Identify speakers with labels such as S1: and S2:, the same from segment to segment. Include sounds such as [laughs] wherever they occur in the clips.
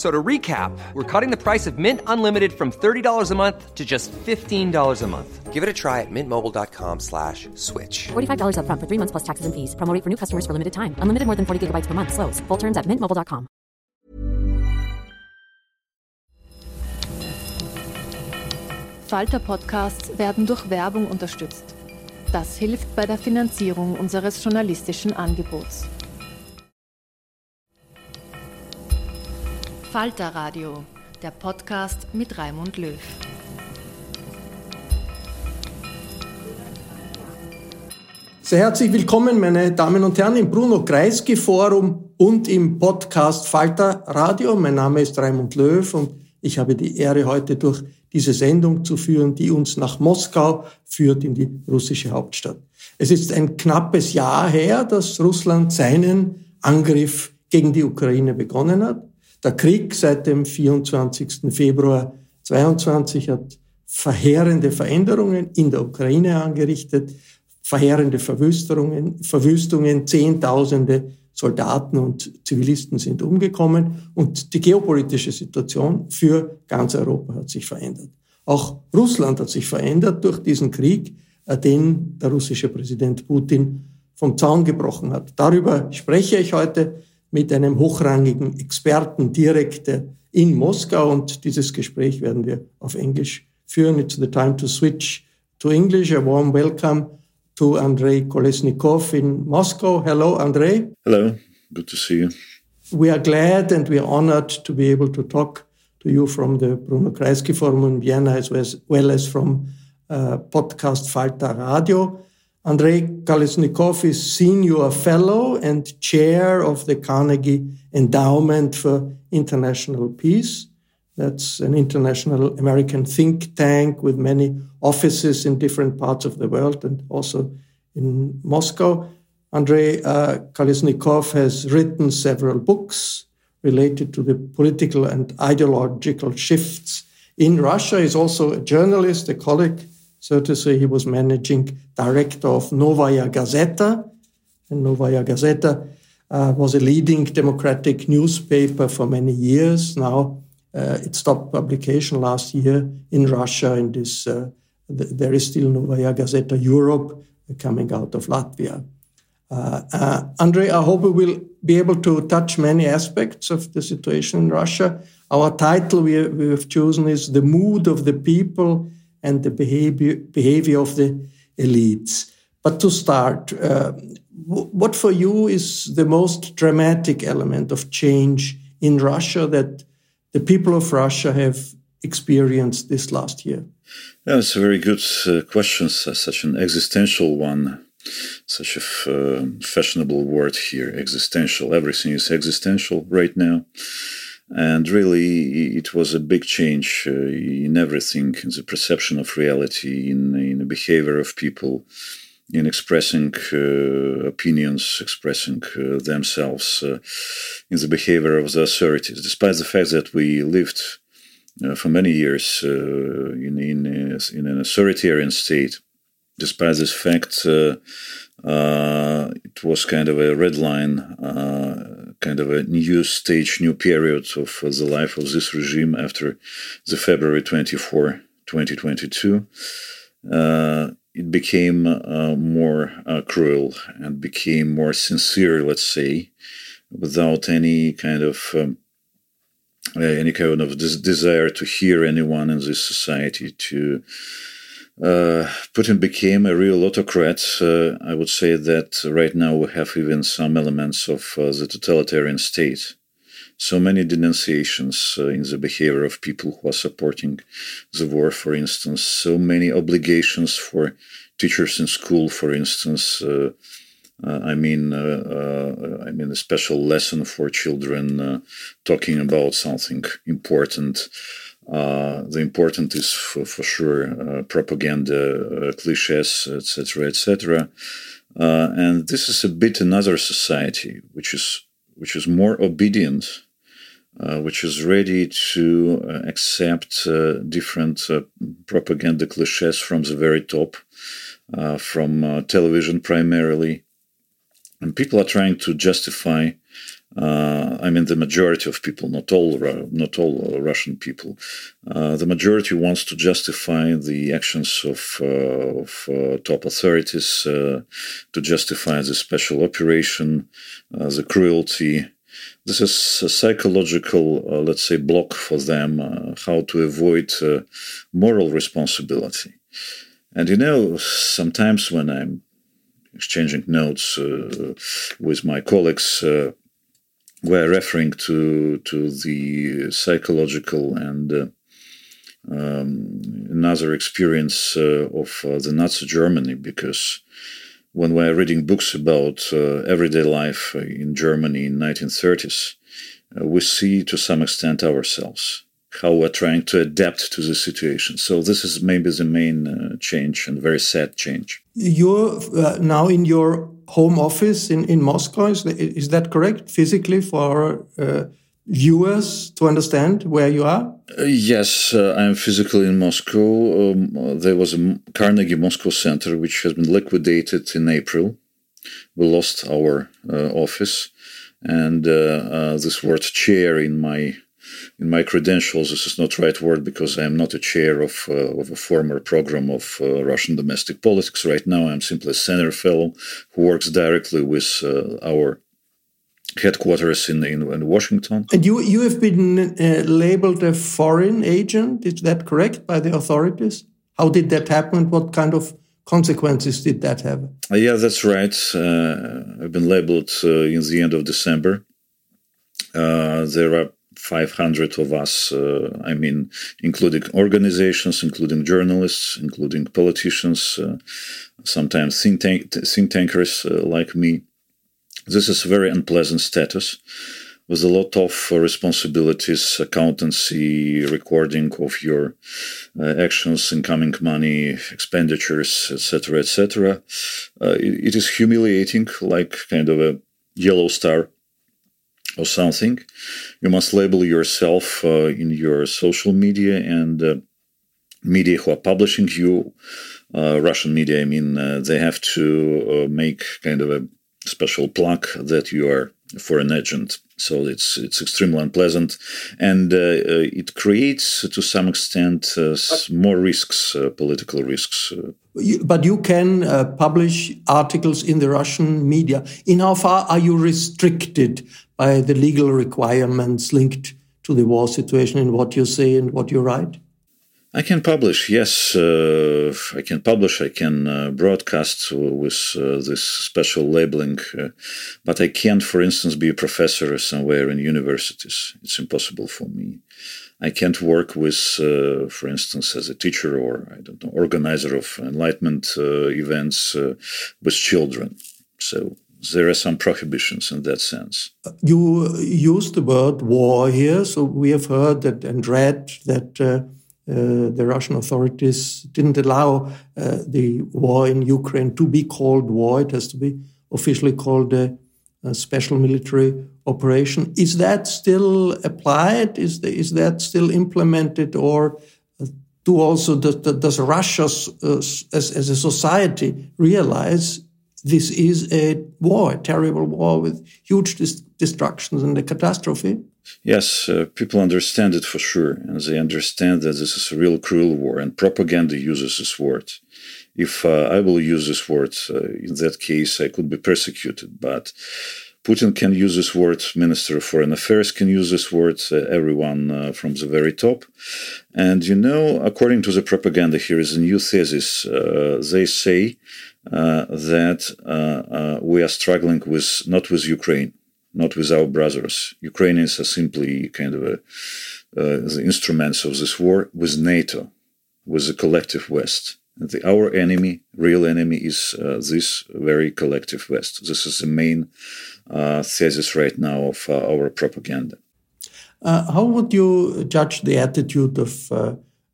S1: So to recap, we're cutting the price of Mint Unlimited from $30 a month to just $15 a month. Give it a try at mintmobile.com slash switch.
S2: $45 up front for three months plus taxes and fees. Promo rate for new customers for limited time. Unlimited more than 40 gigabytes per month. Slows. Full terms at mintmobile.com.
S3: Falter Podcasts werden durch Werbung unterstützt. Das hilft bei der Finanzierung unseres journalistischen Angebots. Falter Radio, der Podcast mit Raimund Löw.
S4: Sehr herzlich willkommen, meine Damen und Herren, im Bruno Kreisky Forum und im Podcast Falter Radio. Mein Name ist Raimund Löw und ich habe die Ehre, heute durch diese Sendung zu führen, die uns nach Moskau führt, in die russische Hauptstadt. Es ist ein knappes Jahr her, dass Russland seinen Angriff gegen die Ukraine begonnen hat. Der Krieg seit dem 24. Februar 22 hat verheerende Veränderungen in der Ukraine angerichtet, verheerende Verwüstungen, Verwüstungen, Zehntausende Soldaten und Zivilisten sind umgekommen und die geopolitische Situation für ganz Europa hat sich verändert. Auch Russland hat sich verändert durch diesen Krieg, äh, den der russische Präsident Putin vom Zaun gebrochen hat. Darüber spreche ich heute mit einem hochrangigen Experten direkt in Moskau und dieses Gespräch werden wir auf Englisch führen. It's the time to switch to English. A warm welcome to Andrei Kolesnikov in Moscow. Hello, Andrei.
S5: Hello, good to see you.
S4: We are glad and we are honored to be able to talk to you from the Bruno Kreisky Forum in Vienna as well as from uh, podcast Falter Radio. Andrei Kolesnikov is Senior Fellow and Chair of the Carnegie Endowment for International Peace. That's an international American think tank with many offices in different parts of the world and also in Moscow. Andrei uh, Kolesnikov has written several books related to the political and ideological shifts in Russia. He's also a journalist, a colleague so to say, he was managing director of Novaya Gazeta. And Novaya Gazeta uh, was a leading democratic newspaper for many years. Now uh, it stopped publication last year in Russia. In this, uh, th- there is still Novaya Gazeta Europe coming out of Latvia. Uh, uh, Andrei, I hope we will be able to touch many aspects of the situation in Russia. Our title we, we have chosen is The Mood of the People and the behavior, behavior of the elites. But to start, uh, what for you is the most dramatic element of change in Russia that the people of Russia have experienced this last year?
S5: Yeah, it's a very good uh, question, such an existential one, such a uh, fashionable word here, existential. Everything is existential right now and really it was a big change uh, in everything in the perception of reality in, in the behavior of people in expressing uh, opinions expressing uh, themselves uh, in the behavior of the authorities. Despite the fact that we lived uh, for many years uh, in, in, in an authoritarian state despite this fact, it was kind of a red line, kind of a new stage, new period of uh, the life of this regime after the February 24, 2022. Uh, it became uh, more cruel and became more sincere, let's say, without any kind of um, any kind of des- desire to hear anyone in this society to uh, Putin became a real autocrat. Uh, I would say that right now we have even some elements of uh, the totalitarian state. So many denunciations uh, in the behavior of people who are supporting the war, for instance. So many obligations for teachers in school, for instance. Uh, uh, I mean, I mean, a special lesson for children talking about something important. Uh, the important is for, for sure uh, propaganda, uh, cliches, etc., etc. Uh, and this is a bit another society which is which is more obedient, uh, which is ready to accept different propaganda cliches from the very top, from television primarily, and people are trying to justify uh, I mean, the majority of people, not all, not all Russian people, uh, the majority wants to justify the actions of, uh, of uh, top authorities, uh, to justify the special operation, uh, the cruelty. This is a psychological, let's say, block for them how to avoid moral responsibility. And you know, sometimes when I'm exchanging notes with my colleagues, were referring to to the psychological and uh, um, another experience uh, of uh, the Nazi Germany because when we're reading books about uh, everyday life in Germany in 1930s, uh, we see to some extent ourselves how we're trying to adapt to the situation. So this is maybe the main uh, change and very sad change.
S4: You're now in your home office in, in Moscow. Is, is that correct, physically, for uh, viewers to understand where you are?
S5: Uh, yes, uh, I'm physically in Moscow. Um, there was a Carnegie Moscow Center which has been liquidated in April. We lost our uh, office, and uh, uh, this word chair in my in my credentials, this is not the right word because I am not a chair of, uh, of a former program of uh, Russian domestic politics. Right now, I'm simply a senior fellow who works directly with uh, our headquarters in, in, in, Washington.
S4: And you, you have been uh, labeled a foreign agent, is that correct, by the authorities? How did that happen? What kind of consequences did that have?
S5: Uh, yeah, that's right. Uh, I've been labeled in the end of December. there are 500 of us, uh, I mean, including organizations, including journalists, including politicians, uh, sometimes think, tank, think tankers uh, like me. This is a very unpleasant status with a lot of responsibilities, accountancy, recording of your uh, actions, incoming money, expenditures, etc., etc. Uh, it, it is humiliating, like kind of a yellow star or something, you must label yourself uh, in your social media and uh, media who are publishing you. Uh, Russian media, I mean, uh, they have to uh, make kind of a special plaque that you are a foreign agent. So it's it's extremely unpleasant, and uh, it creates to some extent more risks, political risks.
S4: But you can publish articles in the Russian media. In how far are you restricted by the legal requirements linked to the war situation in what you say and what you write?
S5: I can publish, yes. Uh, I can publish, I can uh, broadcast with uh, this special labeling, uh, but I can't, for instance, be a professor somewhere in universities. It's impossible for me. I can't work with, uh, for instance, as a teacher or, I don't know, organizer of enlightenment uh, events with children. So there are some prohibitions in that sense.
S4: You used the word war here, so we have heard that and read that uh, uh, the Russian authorities didn't allow uh, the war in Ukraine to be called war. It has to be officially called a, a special military operation. Is that still applied? Is, the, is that still implemented, or do also does Russia uh, as, as a society realize this is a war, a terrible war with huge dis- destructions and a catastrophe?
S5: Yes, uh, people understand it for sure, and they understand that this is a real cruel war, and propaganda uses this word. If uh, I will use this word, uh, in that case, I could be persecuted, but Putin can use this word, Minister of Foreign Affairs can use this word, uh, everyone uh, from the very top. And you know, according to the propaganda, here is a new thesis. Uh, they say that uh, uh, we are struggling with not with Ukraine, not with our brothers. Ukrainians are simply kind of a, the instruments of this war with NATO, with the collective West. The, our enemy, real enemy, is uh, this very collective West. This is the main uh, thesis right now of uh, our propaganda.
S4: how would you judge the attitude of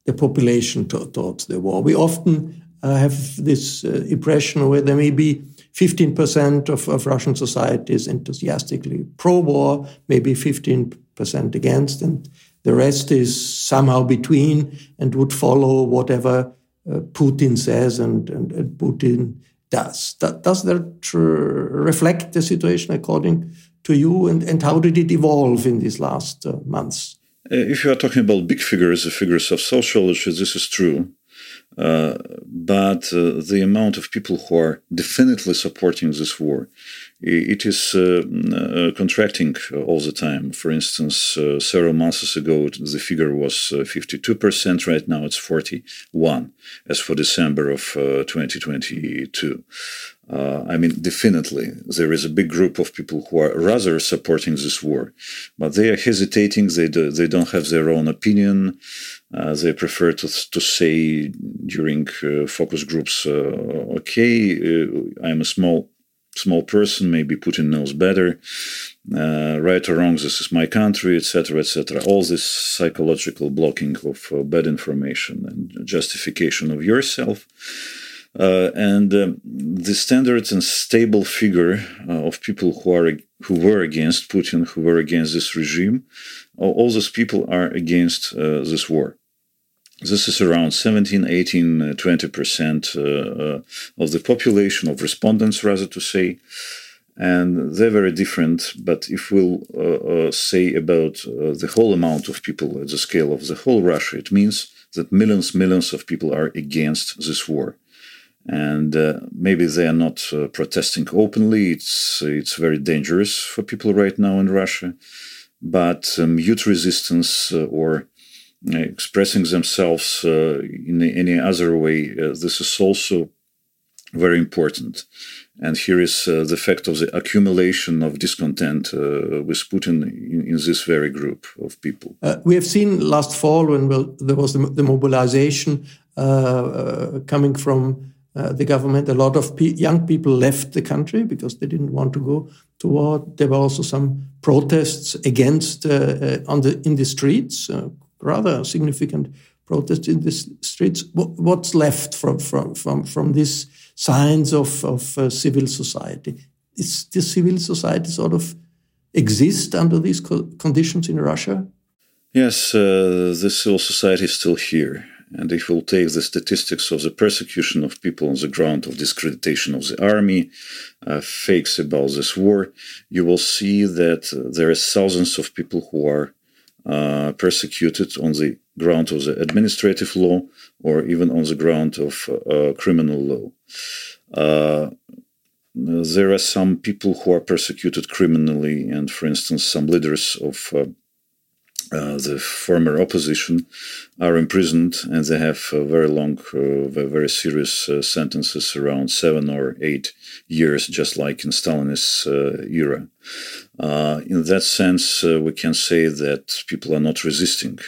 S4: the population to, towards the war? We often have this impression where there may be 15% of, of Russian society is enthusiastically pro war, maybe 15% against, and the rest is somehow between and would follow whatever uh, Putin says and, and, and Putin does. That, does that uh, reflect the situation according to you? And, and how did it evolve in these last uh, months?
S5: Uh, if you are talking about big figures, the figures of sociology, this is true. Uh, but uh, the amount of people who are definitely supporting this war it is uh, uh, contracting all the time. For instance, uh, several months ago, the figure was 52%. Right now, it's 41 as for December of 2022. Uh, I mean, definitely, there is a big group of people who are rather supporting this war, but they are hesitating. They do, they don't have their own opinion. Uh, they prefer to to say during uh, focus groups, "Okay, I'm a small small person, maybe Putin knows better, uh, right or wrong, this is my country, etc., etc. All this psychological blocking of uh, bad information and justification of yourself. Uh, and um, the standard and stable figure uh, of people who are who were against Putin, who were against this regime, all, all those people are against uh, this war. This is around 17, 18, 20% uh, uh, of the population, of respondents, rather to say. And they're very different. But if we'll uh, say about the whole amount of people at the scale of the whole Russia, it means that millions, millions of people are against this war and uh, maybe they are not uh, protesting openly. It's it's very dangerous for people right now in Russia, but um, youth resistance uh, or expressing themselves uh, in any other way, uh, this is also very important. And here is uh, the fact of the accumulation of discontent uh, with Putin in, in, this very group of people.
S4: Uh, we have seen last fall when well, there was the, the mobilization uh, coming from the government, a lot of pe young people left the country because they didn't want to go to war. There were also some protests against on the in the streets rather significant protests in the streets. What's left from from from from these signs of of uh, civil society? Is the civil society sort of exist under these co conditions in Russia?
S5: Yes, uh, the civil society is still here. And if we'll take the statistics of the persecution of people on the ground, of discreditation of the army, uh, fakes about this war, you will see that uh, there are thousands of people who are uh, persecuted on the ground of the administrative law or even on the ground of uh, criminal law. Uh, there are some people who are persecuted criminally, and for instance, some leaders of uh, the former opposition are imprisoned and they have very long, uh, very serious uh, sentences around seven or eight years, just like in Stalinist uh, era. In that sense, we can say that people are not resisting.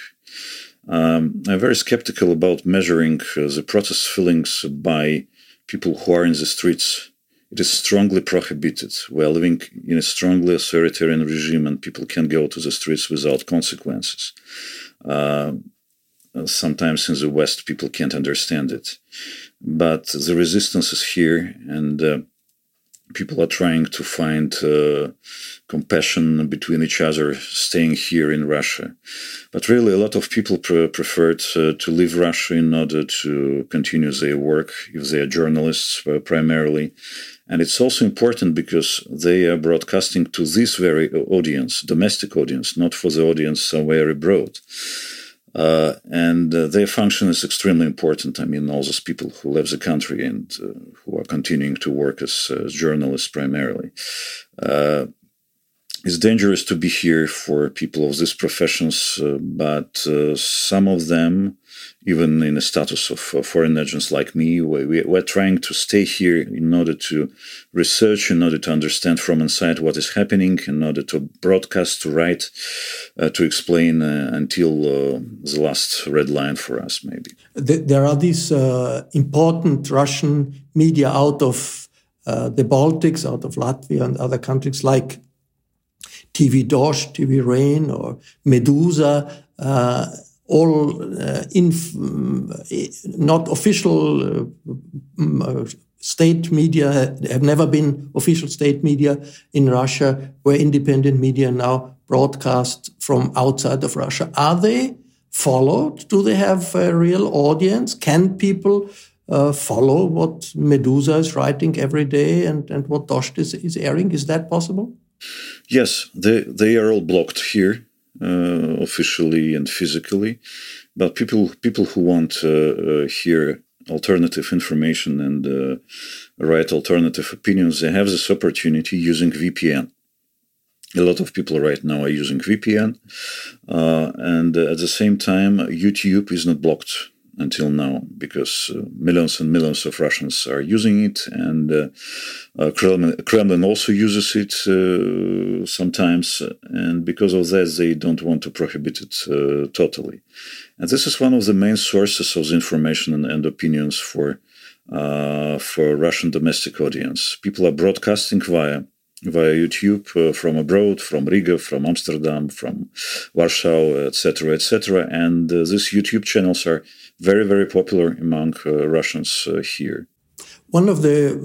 S5: Um, I'm very skeptical about measuring the protest feelings by people who are in the streets it is strongly prohibited. We are living in a strongly authoritarian regime, and people can go to the streets without consequences. Uh, sometimes in the West, people can't understand it. But the resistance is here, and uh, people are trying to find uh, compassion between each other staying here in Russia. But really, a lot of people pre- preferred uh, to leave Russia in order to continue their work, if they are journalists uh, primarily. And it's also important because they are broadcasting to this very audience, domestic audience, not for the audience somewhere abroad. Uh, and uh, their function is extremely important. I mean, all those people who left the country and uh, who are continuing to work as, as journalists primarily. It's dangerous to be here for people of these professions, uh, but uh, some of them even in the status of uh, foreign agents like me, we, we're trying to stay here in order to research, in order to understand from inside what is happening, in order to broadcast, to write, uh, to explain uh, until uh, the last red line for us, maybe.
S4: There are these important Russian media out of the Baltics, out of Latvia and other countries like TV Dozhd, TV Rain, or Meduza all uh, inf- not official uh, mm, uh, state media have never been official state media in Russia, where independent media now broadcast from outside of Russia. Are they followed? Do they have a real audience? Can people uh, follow what Meduza is writing every day and, and what Dozhd is, is airing? Is that possible?
S5: Yes, they, they are all blocked here uh, officially and physically, but people people who want to uh, hear alternative information and uh, write alternative opinions, they have this opportunity using VPN. A lot of people right now are using VPN, uh, and at the same time, YouTube is not blocked until now because uh, millions and millions of Russians are using it, and uh, uh, Kremlin, Kremlin, also uses it uh, sometimes, and because of that, they don't want to prohibit it uh, totally. And this is one of the main sources of information and, and opinions for for Russian domestic audience. People are broadcasting via via YouTube uh, from abroad, from Riga, from Amsterdam, from Warsaw, etc., etc. And uh, these YouTube channels are very, very popular among uh, Russians uh, here.
S4: One of the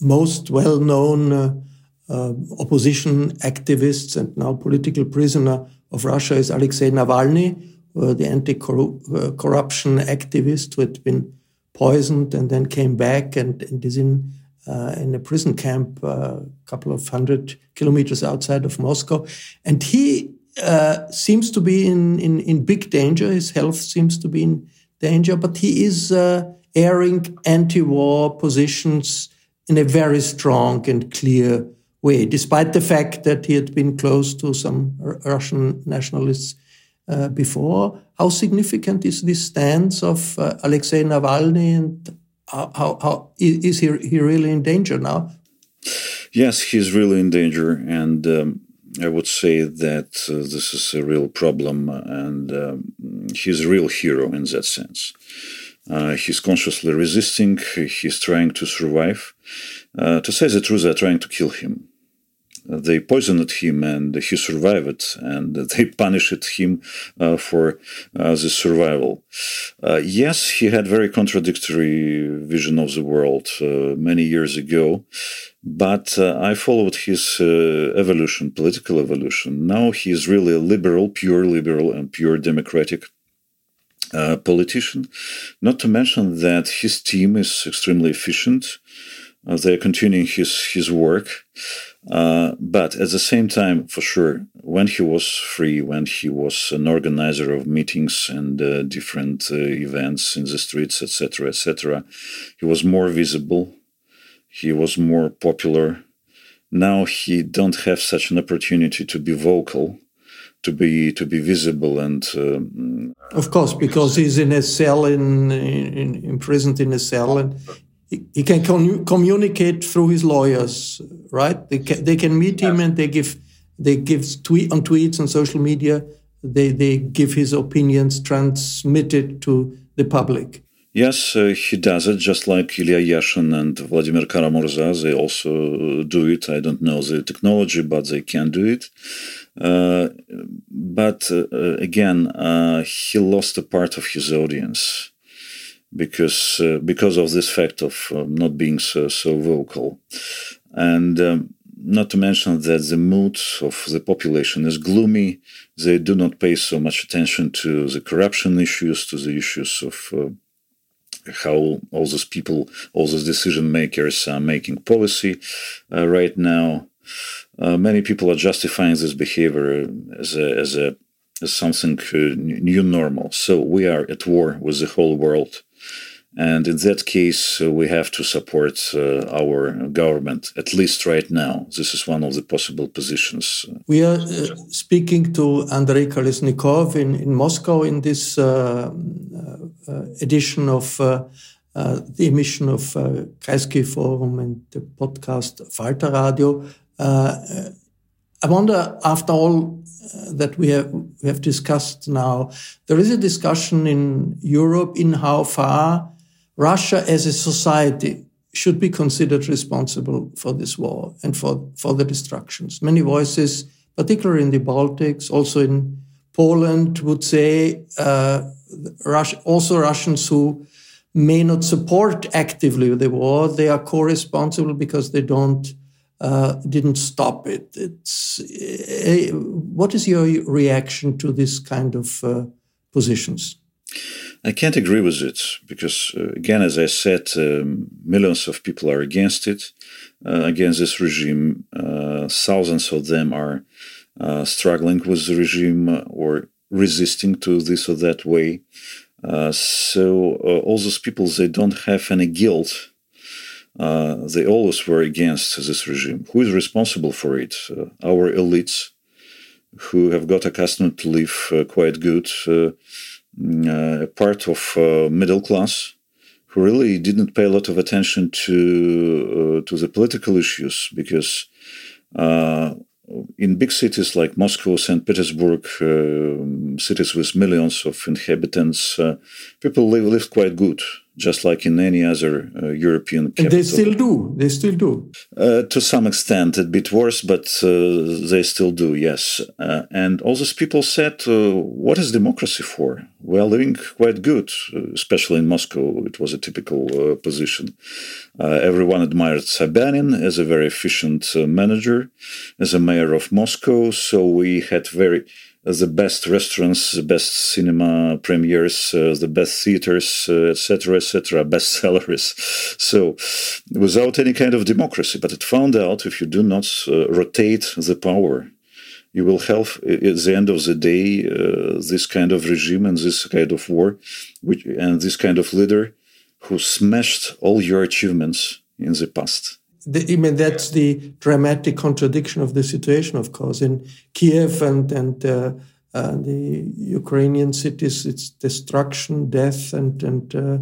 S4: most well known uh, uh, opposition activists and now political prisoner of Russia is Alexei Navalny, the anti corruption activist who had been poisoned and then came back and, and is in uh, in a prison camp a uh, couple of hundred kilometers outside of Moscow. And he uh, seems to be in, in, in big danger. His health seems to be in danger, but he is uh, airing anti war positions in a very strong and clear way, despite the fact that he had been close to some Russian nationalists uh, before. How significant is this stance of uh, Alexei Navalny and how, how, how is he, he really in danger now?
S5: Yes, he's really in danger, and um, I would say that uh, this is a real problem, and um, he's a real hero in that sense. Uh, he's consciously resisting. He's trying to survive. Uh, to say the truth, they're trying to kill him they poisoned him and he survived and they [laughs] punished him uh, for uh, the survival. Uh, yes, he had very contradictory vision of the world uh, many years ago, but uh, I followed his uh, evolution, political evolution. Now he is really a liberal, pure liberal and pure democratic politician. Not to mention that his team is extremely efficient. Uh, they're continuing his his work. Uh, but at the same time, for sure, when he was free, when he was an organizer of meetings and uh, different uh, events in the streets, etc., etc., he was more visible. He was more popular. Now he don't have such an opportunity to be vocal, to be to be visible and. Um,
S4: of course, because he's in a cell, in, in imprisoned in a cell, and he can communicate through his lawyers, right? They can, they can meet him and they give they give tweet on tweets on social media. They they give his opinions transmitted to the public.
S5: Yes, uh, he does it just like Ilya Yashin and Vladimir Kara-Murza. They also do it. I don't know the technology, but they can do it. Uh, but uh, again, uh, he lost a part of his audience because uh, because of this fact of um, not being so so vocal. And um, not to mention that the mood of the population is gloomy. They do not pay so much attention to the corruption issues, to the issues of uh, how all those people, all those decision makers are making policy uh, right now. Uh, many people are justifying this behavior as a, as a as something uh, new normal. So we are at war with the whole world. And in that case, uh, we have to support uh, our government, at least right now. This is one of the possible positions.
S4: We are uh, speaking to Andrei Kolesnikov in, in Moscow in this uh, uh, edition of the emission of Kreisky Forum and the podcast Falter Radio. I wonder, after all that we have, we have discussed now, there is a discussion in Europe in how far Russia as a society should be considered responsible for this war and for, for the destructions. Many voices, particularly in the Baltics, also in Poland, would say uh, Russia, also Russians who may not support actively the war, they are co-responsible because they don't uh, didn't stop it. It's uh, what is your reaction to this kind of uh, positions?
S5: I can't agree with it because, uh, again, as I said, um, millions of people are against it, uh, against this regime. Uh, thousands of them are struggling with the regime or resisting to this or that way. So all those people, they don't have any guilt. They always were against this regime. Who is responsible for it? our elites, who have got accustomed to live quite good uh, a part of uh, middle class who really didn't pay a lot of attention to uh, to the political issues because in big cities like Moscow, St. Petersburg, uh, cities with millions of inhabitants, uh, people live, live quite good just like in any other uh, European capital.
S4: And they still do. They still do.
S5: Uh, to some extent, a bit worse, but uh, they still do, yes. Uh, and all these people said, uh, What is democracy for? We are living quite good, uh, especially in Moscow. It was a typical position. everyone admired Sobyanin as a very efficient manager, as a mayor of Moscow. So we had very the best restaurants, the best cinema premieres, uh, the best theaters, etc., uh, etc., et best salaries. [laughs] So, without any kind of democracy, but it found out if you do not uh, rotate the power, you will have at the end of the day uh, this kind of regime and this kind of war, which and this kind of leader who smashed all your achievements in the past
S4: the, I mean, that's the dramatic contradiction of the situation, of course. In Kiev and, and uh, uh, the Ukrainian cities, it's destruction, death, and, and uh,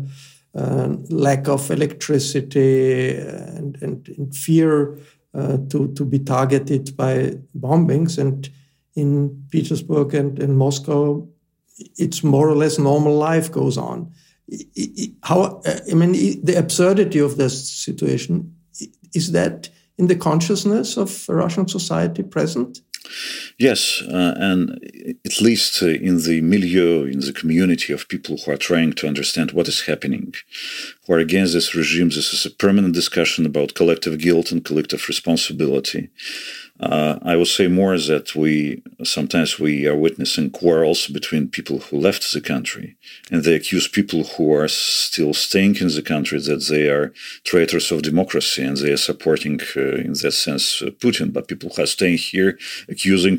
S4: uh lack of electricity and, and, and fear uh, to, to be targeted by bombings. And in Petersburg and in Moscow, it's more or less normal life goes on. How, I mean, the absurdity of this situation is that in the consciousness of Russian society present?
S5: Yes, uh, and at least uh, in the milieu, in the community of people who are trying to understand what is happening, who are against this regime, this is a permanent discussion about collective guilt and collective responsibility. Uh, I will say more that we sometimes we are witnessing quarrels between people who left the country, and they accuse people who are still staying in the country that they are traitors of democracy and they are supporting, uh, in that sense, uh, Putin. But people who are staying here accusing,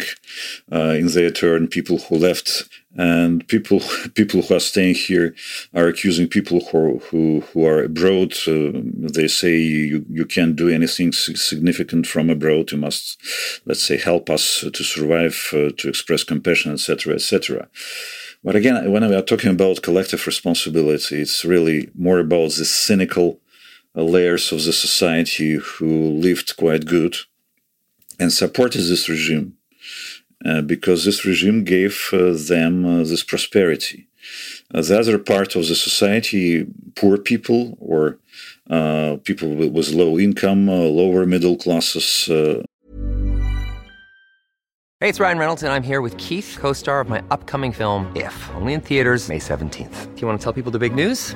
S5: uh, in their turn, people who left and people [laughs] people who are staying here are accusing people who who, who are abroad. Uh, they say you you can't do anything significant from abroad. You must, let's say, help us to survive, uh, to express compassion, etc., etc. But again, when we are talking about collective responsibility, it's really more about the cynical uh, layers of the society who lived quite good and supported this regime uh, because this regime gave uh, them uh, this prosperity. the other part of the society, poor people or people with low income, lower middle classes,
S1: Hey, it's Ryan Reynolds, and I'm here with Keith, co star of my upcoming film, If, only in theaters, May 17th. Do you want to tell people the big news?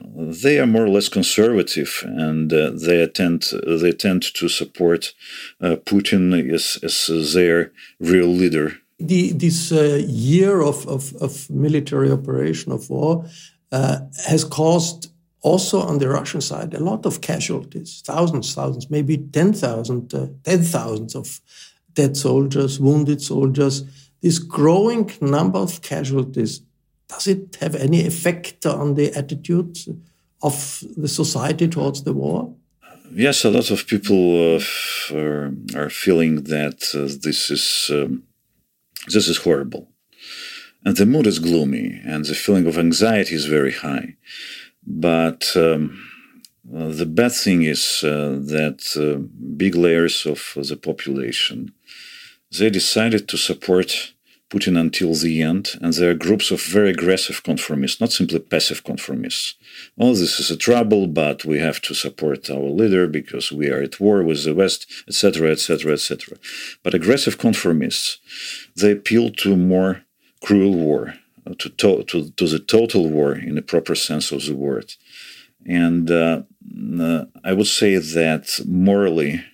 S5: They are more or less conservative, and uh, they tend they tend to support uh, Putin as, as their real leader.
S4: The, this uh, year of, of, of, military operation of war uh, has caused also on the Russian side a lot of casualties, thousands, thousands, maybe 10,000, uh, 10,000 of dead soldiers, wounded soldiers. This growing number of casualties does it have any effect on the attitude of the society towards the war?
S5: Yes, a lot of people uh, are, feeling that uh, this is um, this is horrible, and the mood is gloomy, and the feeling of anxiety is very high. But um, the bad thing is uh, that uh, big layers of the population they decided to support Putin until the end, and there are groups of very aggressive conformists, not simply passive conformists. Oh, this is a trouble, but we have to support our leader because we are at war with the West, etc., etc., etc. But aggressive conformists, they appeal to more cruel war, uh, to, to, to, to the total war in the proper sense of the word. And uh, uh, I would say that morally,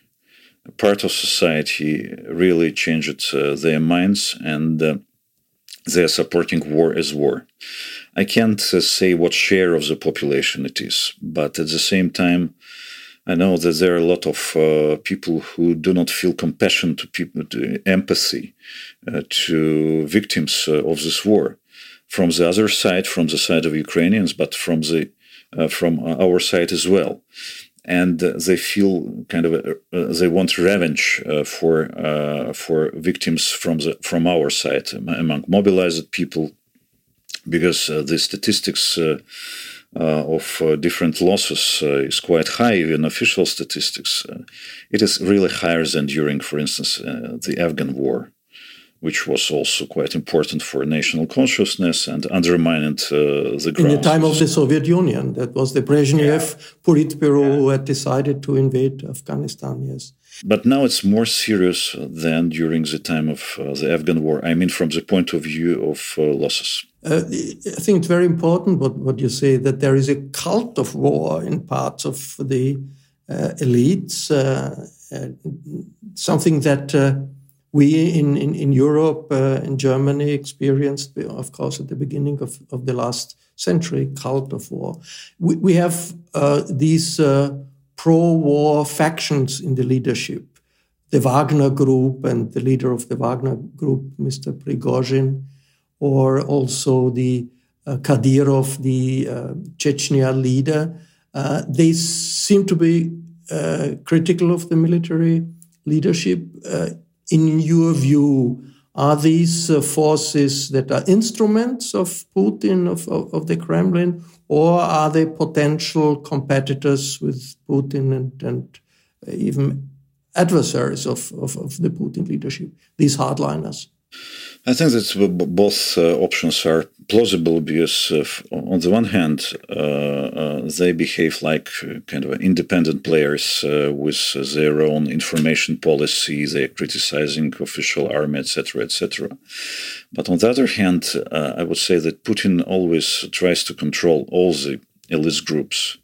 S5: part of society really changed uh, their minds and uh, they are supporting war as war. I can't uh, say what share of the population it is, but at the same time, I know that there are a lot of uh, people who do not feel compassion to people, to empathy uh, to victims uh, of this war. From the other side, from the side of Ukrainians, but from the from our side as well and uh, they feel kind of uh, uh, they want revenge uh, for uh, for victims from the from our side among mobilized people because uh, the statistics of different losses is quite high even official statistics. It is really higher than during for instance the Afghan war which was also quite important for national consciousness and undermined uh, the
S4: grounds. In the time of the Soviet Union, that was the Brezhnev yeah. Politburo yeah. who had decided to invade Afghanistan, yes.
S5: But now it's more serious than during the time of uh, the Afghan war. I mean, from the point of view of uh, losses.
S4: Uh, I think it's very important what, what you say that there is a cult of war in parts of the uh, elites, uh, something that we in, in, in Europe, uh, in Germany, experienced, of course, at the beginning of, of the last century, cult of war. We, we have uh, these uh, pro war factions in the leadership. The Wagner Group and the leader of the Wagner Group, Mr. Prigozhin, or also the uh, Kadyrov, the uh, Chechnya leader. Uh, they seem to be critical of the military leadership in your view, are these uh, forces that are instruments of Putin, of, of, of, the Kremlin, or are they potential competitors with Putin and, and even adversaries of, of, of the Putin leadership, these hardliners?
S5: I think that both uh, options are plausible because, uh, on the one hand, uh, they behave like kind of independent players with their own information policy. They are criticizing official army, etc., etc. But on the other hand, I would say that Putin always tries to control all the elite groups.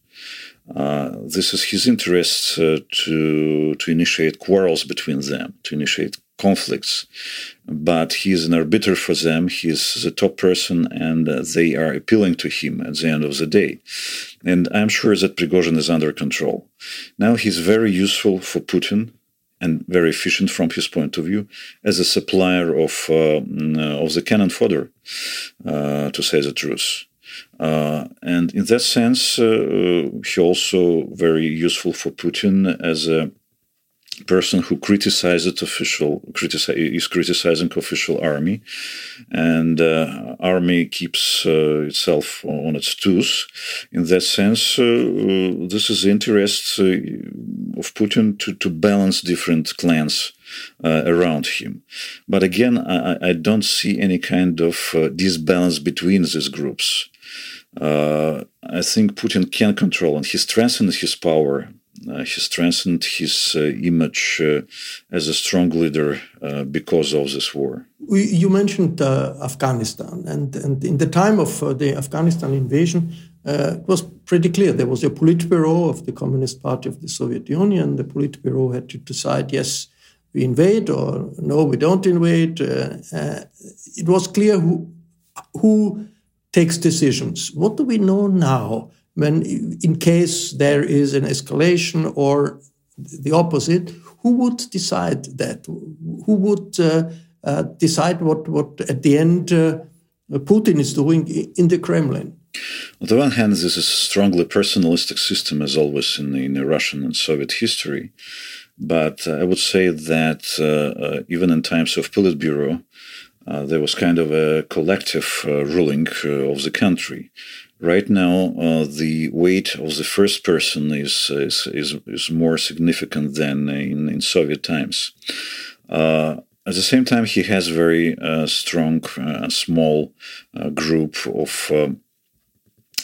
S5: Uh, this is his interest uh, to to initiate quarrels between them, to initiate conflicts. But he is an arbiter for them. He is the top person, and uh, they are appealing to him at the end of the day. And I'm sure that Prigozhin is under control. Now he's very useful for Putin and very efficient from his point of view as a supplier of uh of the cannon fodder, uh, to say the truth. Uh, and in that sense, uh, he also very useful for Putin as a person who criticizes official is criticizing official army and uh, army keeps uh, itself on its toes. In that sense uh, uh this is the interest uh, of putin to, to balance different clans uh, around him. But again I, I, don't see any kind of disbalance between these groups. I think Putin can control and he strengthens his power he strengthened his uh, image uh, as a strong leader because of this war.
S4: You mentioned Afghanistan, and, and in the time of the Afghanistan invasion, uh, it was pretty clear. There was a Politburo of the Communist Party of the Soviet Union. The Politburo had to decide yes, we invade, or no, we don't invade. Uh, uh, it was clear who, who takes decisions. What do we know now? When in case there is an escalation or the opposite, who would decide that? Who would uh, uh, decide what, what at the end uh, Putin is doing in the Kremlin?
S5: On the one hand, this is a strongly personalistic system, as always in, in Russian and Soviet history. But I would say that uh, uh, even in times of Politburo, uh, there was kind of a collective ruling of the country Right now, uh, the weight of the first person is is, is, is more significant than in, in Soviet times. Uh, at the same time, he has very uh, strong, uh, small uh, group of um,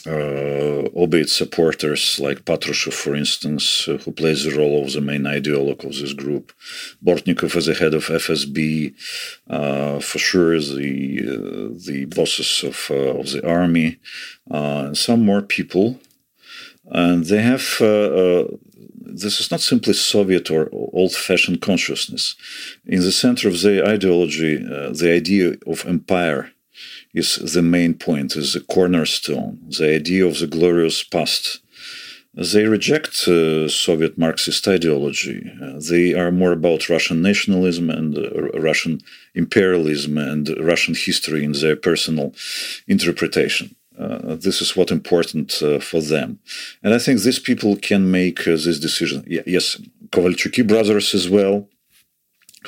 S5: uh, supporters like Patrushev, for instance, uh, who plays the role of the main ideologue of this group, Bortnikov as the head of FSB, uh, for sure the uh, the bosses of uh, of the army, uh, and some more people, and they have. this is not simply Soviet or old-fashioned consciousness. In the center of their ideology, the idea of empire is the main point, is the cornerstone, the idea of the glorious past. They reject uh, Soviet Marxist ideology. Uh, they are more about Russian nationalism and uh, Russian imperialism and Russian history in their personal interpretation. Uh, this is what important uh, for them, and I think these people can make uh, this decision. Yes, Kovalchuki brothers as well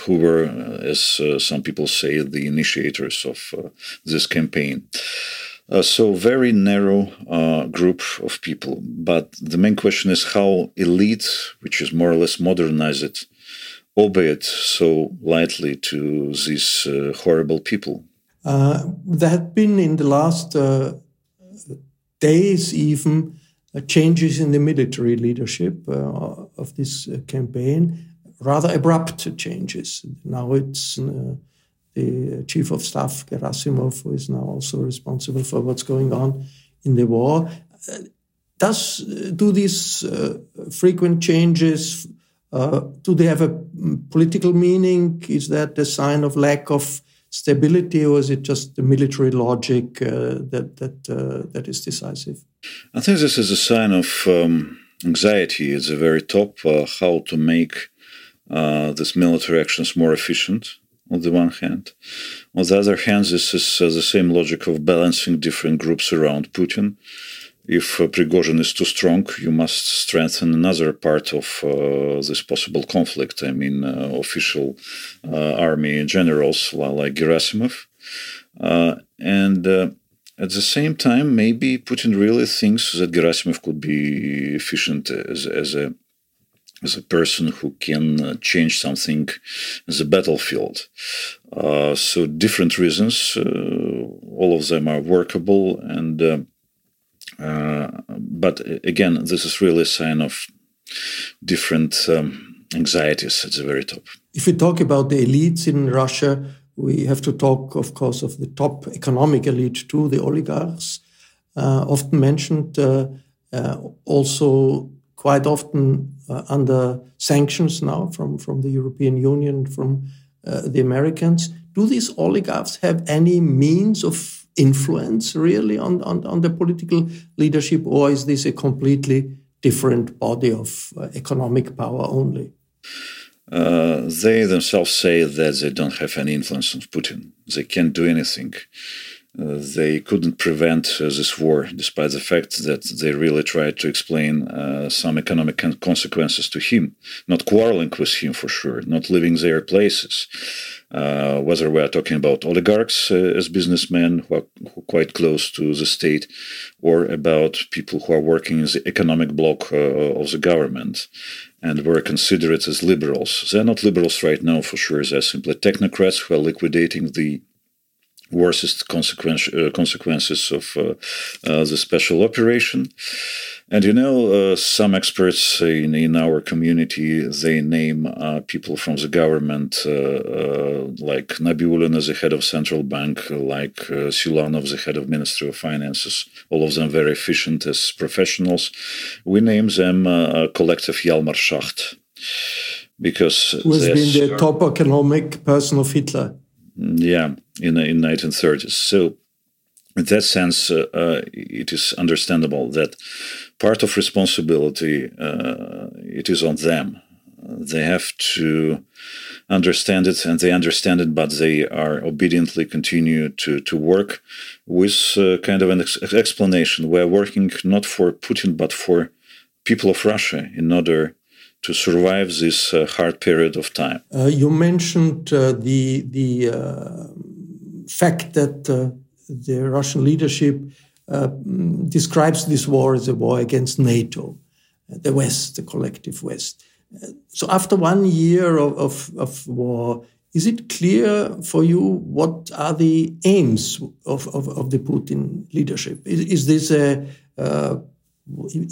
S5: who were, uh, as uh, some people say, the initiators of uh, this campaign. Uh, so very narrow uh, group of people. But the main question is how elite, which is more or less modernized, albeit so lightly to these uh, horrible people.
S4: there have been in the last days even changes in the military leadership of this campaign rather abrupt changes. Now it's uh, the chief of staff, Gerasimov, who is now also responsible for what's going on in the war. Uh, does do these uh, frequent changes uh, do they have a mm, political meaning? Is that a sign of lack of stability, or is it just the military logic uh, that that uh, that is decisive?
S5: I think this is a sign of um, anxiety at the very top. how to make uh, this military action is more efficient on the one hand. On the other hand, this is uh, the same logic of balancing different groups around Putin. If uh, Prigozhin is too strong, you must strengthen another part of uh, this possible conflict. I mean, uh, official uh, army generals like Gerasimov. And at the same time, maybe Putin really thinks that Gerasimov could be efficient as, as a as a person who can uh, change something as a battlefield. Uh, so different reasons, uh, all of them are workable, and uh, uh, but again, this is really a sign of different um, anxieties at the very top.
S4: If we talk about the elites in Russia, we have to talk, of course, of the top economic elite too, the oligarchs, uh, often mentioned. also quite often uh, under sanctions now from, from the European Union, from uh, the Americans. Do these oligarchs have any means of influence really on, on, on the political leadership, or is this a completely different body of uh, economic power only?
S5: Uh, they themselves say that they don't have any influence on Putin. They can't do anything. They couldn't prevent uh, this war, despite the fact that they really tried to explain uh, some economic consequences to him, not quarreling with him for sure, not leaving their places. Uh, whether we are talking about oligarchs uh, as businessmen who are, quite close to the state, or about people who are working in the economic block uh, of the government and were considered as liberals. They're not liberals right now for sure, they're simply technocrats who are liquidating the worst consequence, uh, consequences of uh, uh, the special operation. And you know, uh, some experts in, in our community they name uh, people from the government, uh, like Nabiullin as the head of central bank, like uh, Siluanov, the head of Ministry of Finances. All of them very efficient as professionals. We name them collective Hjalmar Schacht because
S4: who has been the top economic person of Hitler.
S5: Yeah, in in 1930s. So, in that sense, uh, uh, it is understandable that part of responsibility uh, it is on them. They have to understand it, and they understand it, but they are obediently continue to to work with uh, kind of an ex- explanation. We're working not for Putin, but for people of Russia in order to survive this uh, hard period of time.
S4: Uh, you mentioned uh, the the uh, fact that uh, the Russian leadership uh, describes this war as a war against NATO, the West, the collective West. so after one year of, of, of, war, is it clear for you what are the aims of, of, of the Putin leadership? Is, is this a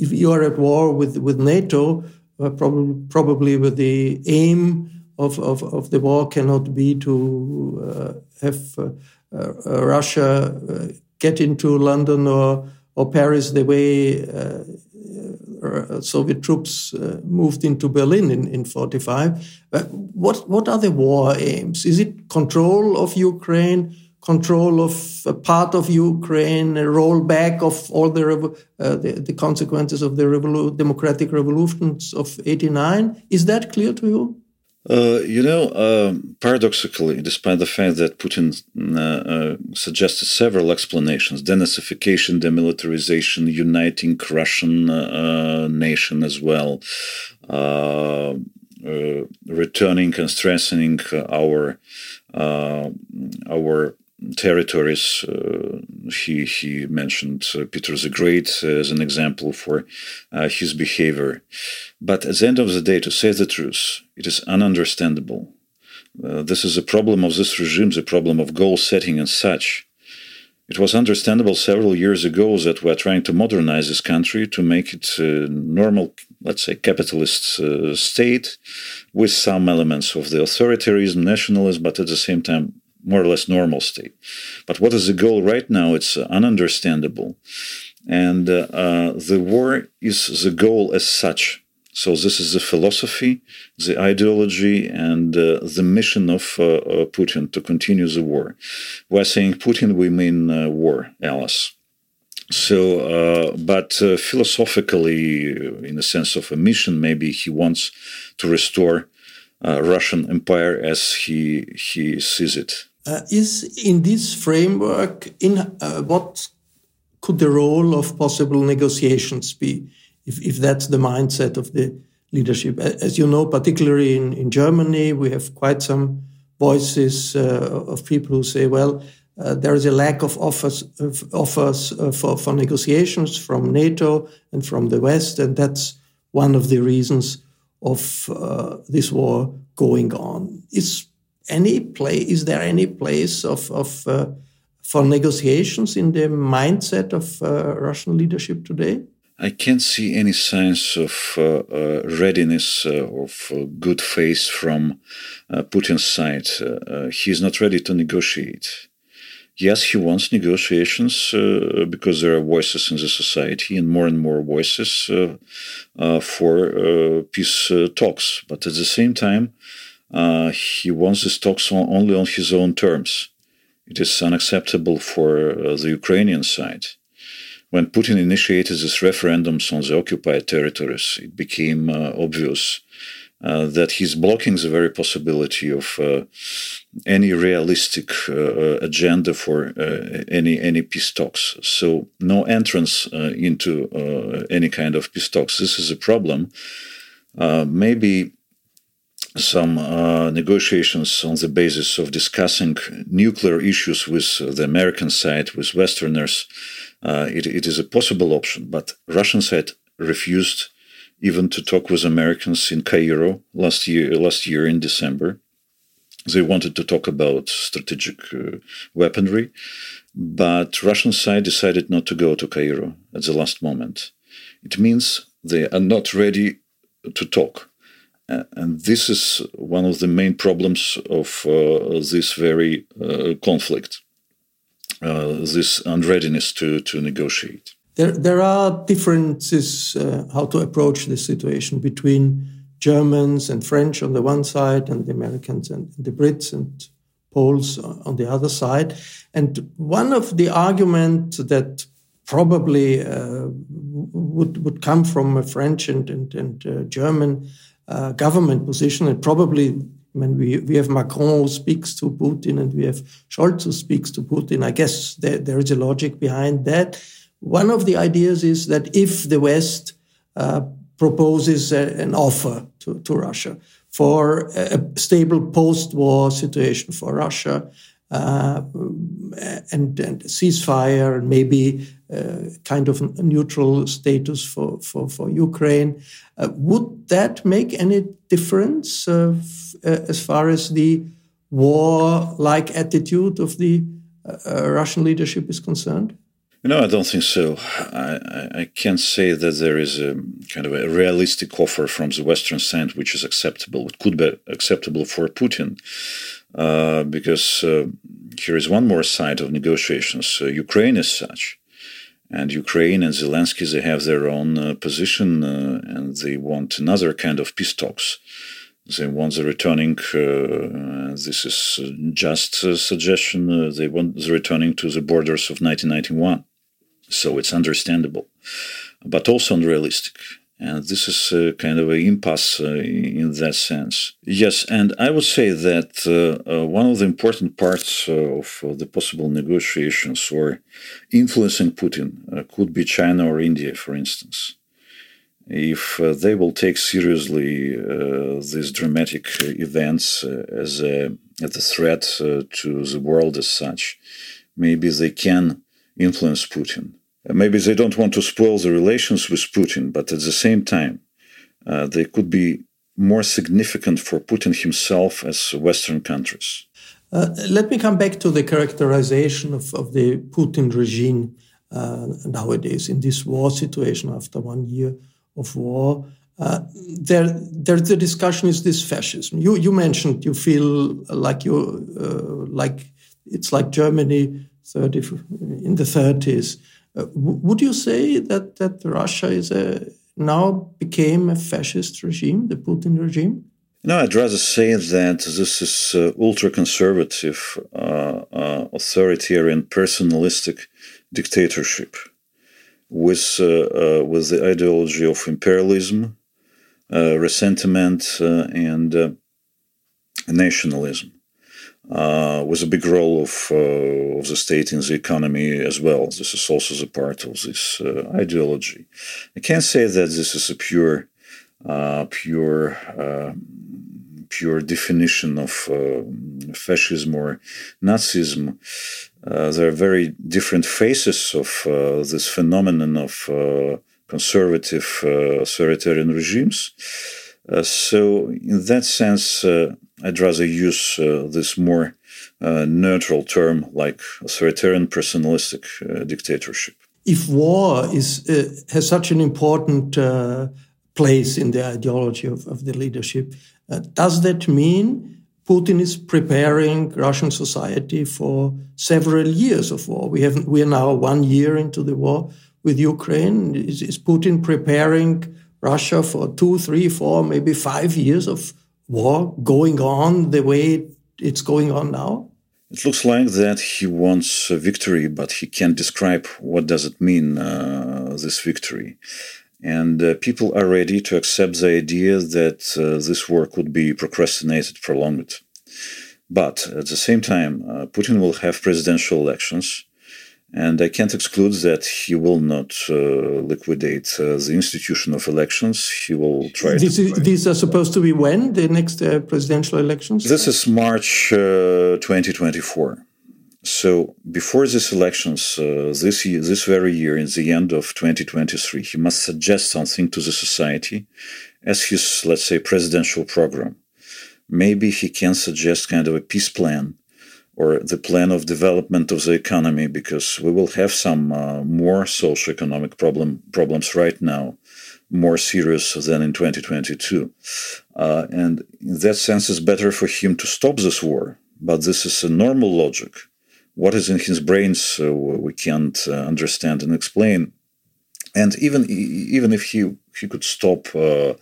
S4: if you are at war with, with NATO, uh, probably probably with the aim of, of, of the war cannot be to uh, have uh, uh, Russia uh, get into London or or Paris the way Soviet troops moved into Berlin in in 45. what what are the war aims? Is it control of Ukraine? Control of a part of Ukraine, a rollback of all the, uh, the, the, consequences of the revolu- democratic revolutions of 89. Is that clear to you?
S5: Uh, you know, uh, paradoxically, despite the fact that Putin uh, uh suggested several explanations denazification, demilitarization, uniting Russian uh, uh, nation as well, returning and strengthening our our territories. Uh, he he mentioned uh, Peter the Great as an example for uh, his behavior, but at the end of the day, to say the truth, it is ununderstandable. Uh, this is a problem of this regime, the problem of goal setting and such. It was understandable several years ago that we are trying to modernize this country to make it a normal, let's say, capitalist uh, state with some elements of the authoritarianism, nationalism, but at the same time more or less normal state. But what is the goal right now? It's uh, ununderstandable. And uh, uh, the war is the goal as such. So this is the philosophy, the ideology, and uh, the mission of uh, uh, Putin to continue the war. We're saying Putin, we mean war, Alice. So, but philosophically, in the sense of a mission, maybe he wants to restore Russian empire as he he sees it.
S4: Uh, is in this framework, in uh, what could the role of possible negotiations be, if, if that's the mindset of the leadership? As you know, particularly in, in Germany, we have quite some voices uh, of people who say, well, uh, there is a lack of offers, of offers uh, for, for negotiations from NATO and from the West, and that's one of the reasons of uh, this war going on. Is any place is there any place of, of uh, for negotiations in the mindset of uh, Russian leadership today?
S5: I can't see any signs of uh, uh readiness uh, of uh, good faith from Putin's side. he's not ready to negotiate. Yes, he wants negotiations because there are voices in the society and more and more voices for peace talks. But at the same time, he wants these talks on, only on his own terms. It is unacceptable for uh, the Ukrainian side. When Putin initiated these referendums on the occupied territories, it became uh, obvious uh, that he's blocking the very possibility of uh, any realistic uh, agenda for any any peace talks. So no entrance into any kind of peace talks. This is a problem. maybe some uh, negotiations on the basis of discussing nuclear issues with the American side, with Westerners. Uh, it, it is a possible option, but Russian side refused even to talk with Americans in Cairo last year. Last year in December, they wanted to talk about strategic uh, weaponry, but Russian side decided not to go to Cairo at the last moment. It means they are not ready to talk. And this is one of the main problems of uh, this very uh, conflict, uh, this unreadiness to, to negotiate.
S4: There, there are differences how to approach this situation between Germans and French on the one side, and the Americans and the Brits and Poles on the other side. And one of the arguments that probably uh, would would come from a French and and, and uh, German uh, government position, and probably I mean, we, we have Macron who speaks to Putin and we have Scholz who speaks to Putin. I guess there, there is a logic behind that. One of the ideas is that if the West uh, proposes a, an offer to, to Russia for a stable post-war situation for Russia, uh, and, and ceasefire and maybe uh, kind of neutral status for, for, for Ukraine. Uh, would that make any difference uh, as far as the war like attitude of the uh, Russian leadership is concerned?
S5: No, I don't think so. I, I can't say that there is a kind of a realistic offer from the Western side which is acceptable, it could be acceptable for Putin. Uh, because uh, here is one more side of negotiations. Uh, Ukraine is such. And Ukraine and Zelensky, they have their own uh, position uh, and they want another kind of peace talks. They want the returning, this is just a suggestion, they want the returning to the borders of 1991 so it's understandable, but also unrealistic. And this is a kind of an impasse uh, in that sense. Yes, and I would say that uh, uh, one of the important parts uh, of uh, the possible negotiations or influencing Putin uh, could be China or India, for instance. If they will take seriously these dramatic events as a, as a threat to the world as such, maybe they can influence Putin maybe they don't want to spoil the relations with Putin, but at the same time, uh, they could be more significant for Putin himself as Western countries.
S4: Uh, let me come back to the characterization of, of the Putin regime uh, nowadays in this war situation after one year of war. Uh, there, there, the discussion is this fascism. You, you mentioned you feel like you, uh, like it's like Germany 30, in the 30s. Uh, would you say that that Russia is a now became a fascist regime, the Putin regime?
S5: No, I'd rather say that this is uh, ultra conservative, uh, uh, authoritarian, personalistic dictatorship with, uh, uh, with the ideology of imperialism, resentment, and nationalism uh, was a big role of, uh, of the state in the economy as well. This is also the part of this uh, ideology. I can't say that this is a pure, uh, pure, uh, pure definition of uh, fascism or Nazism. there are very different faces of this phenomenon of conservative authoritarian regimes. so, in that sense, I'd rather use uh, this more uh, neutral term like authoritarian personalistic uh, dictatorship.
S4: If war is uh, has such an important uh, place in the ideology of, of the leadership, uh, does that mean Putin is preparing Russian society for several years of war? We have we are now one year into the war with Ukraine. Is, is Putin preparing Russia for two, three, four, maybe five years of war going on the way it's going on now?
S5: It looks like that he wants a victory, but he can't describe what does it mean, uh, this victory. And uh, people are ready to accept the idea that uh, this war could be procrastinated, prolonged. But at the same time, uh, Putin will have presidential elections. And I can't exclude that he will not uh, liquidate uh, the institution of elections. He will try
S4: this
S5: to.
S4: Is, these are supposed to be when the next uh, presidential elections?
S5: This is March 2024. So before these elections, uh, this year, this very year, in the end of 2023, he must suggest something to the society as his, let's say, presidential program. Maybe he can suggest kind of a peace plan or the plan of development of the economy, because we will have some uh, more socioeconomic problem problems right now, more serious than in 2022. Uh, and in that sense, it's better for him to stop this war. But this is a normal logic what is in his brain so we can't uh, understand and explain and even even if he he could stop uh,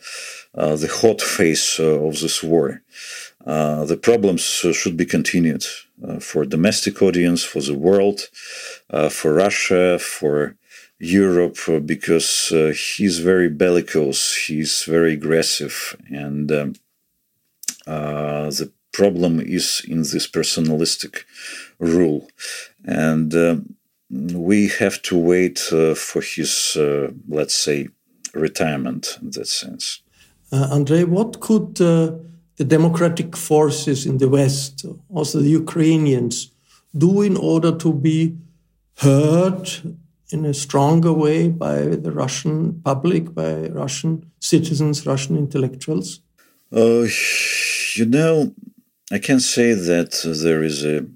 S5: uh, the hot phase uh, of this war uh, the problems uh, should be continued for domestic audience for the world for russia for europe because he's very bellicose he's very aggressive and um, the problem is in this personalistic rule. And uh, we have to wait uh, for his, uh, let's say, retirement in that sense.
S4: Uh, Andrei, what could uh, the democratic forces in the West, also the Ukrainians, do in order to be heard in a stronger way by the Russian public, by Russian citizens, Russian intellectuals?
S5: Uh, you know, I can say that there is a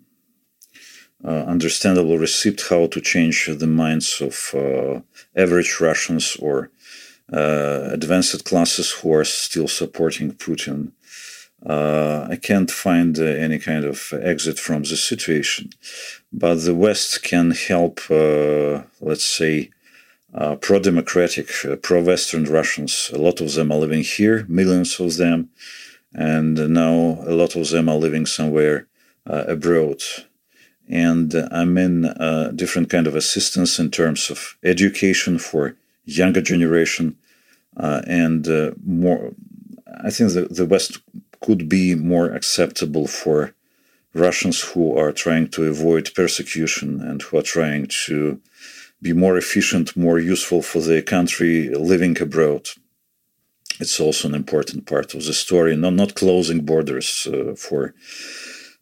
S5: uh, understandable receipt how to change the minds of uh, average Russians or uh, advanced classes who are still supporting Putin. Uh, I can't find uh, any kind of exit from the situation, but the West can help, uh, let's say, pro democratic, pro Western Russians. A lot of them are living here, millions of them and now a lot of them are living somewhere uh, abroad. And I mean uh, different kind of assistance in terms of education for younger generation uh, and uh, more. I think the, the West could be more acceptable for Russians who are trying to avoid persecution and who are trying to be more efficient, more useful for their country living abroad it's also an important part of the story. Not not closing borders uh, for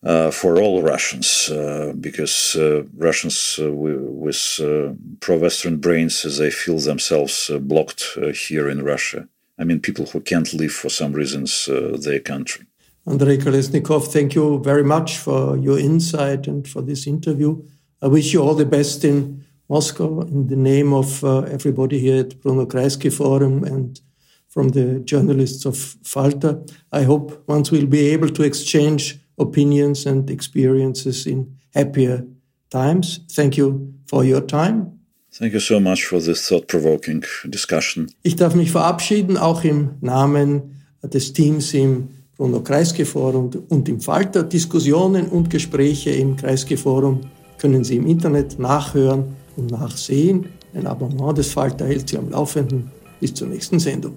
S5: uh, for all Russians, uh, because uh, Russians uh, with uh, pro-Western brains, as they feel themselves blocked here in Russia. I mean, people who can't leave for some reasons uh, their country.
S4: Andrei Kolesnikov, thank you very much for your insight and for this interview. I wish you all the best in Moscow in the name of uh, everybody here at Bruno Kreisky Forum and from the journalists of Falter. I hope once we'll be able to exchange opinions and experiences in happier times. Thank you for your time.
S5: Thank you so much for this thought-provoking discussion.
S4: Ich darf mich verabschieden, auch im Namen des Teams im Bruno Kreisky Forum und im Falter. Diskussionen und Gespräche im Kreisky Forum können Sie im Internet nachhören und nachsehen. Ein Abonnement des Falter hält Sie am Laufenden. Bis zur nächsten Sendung.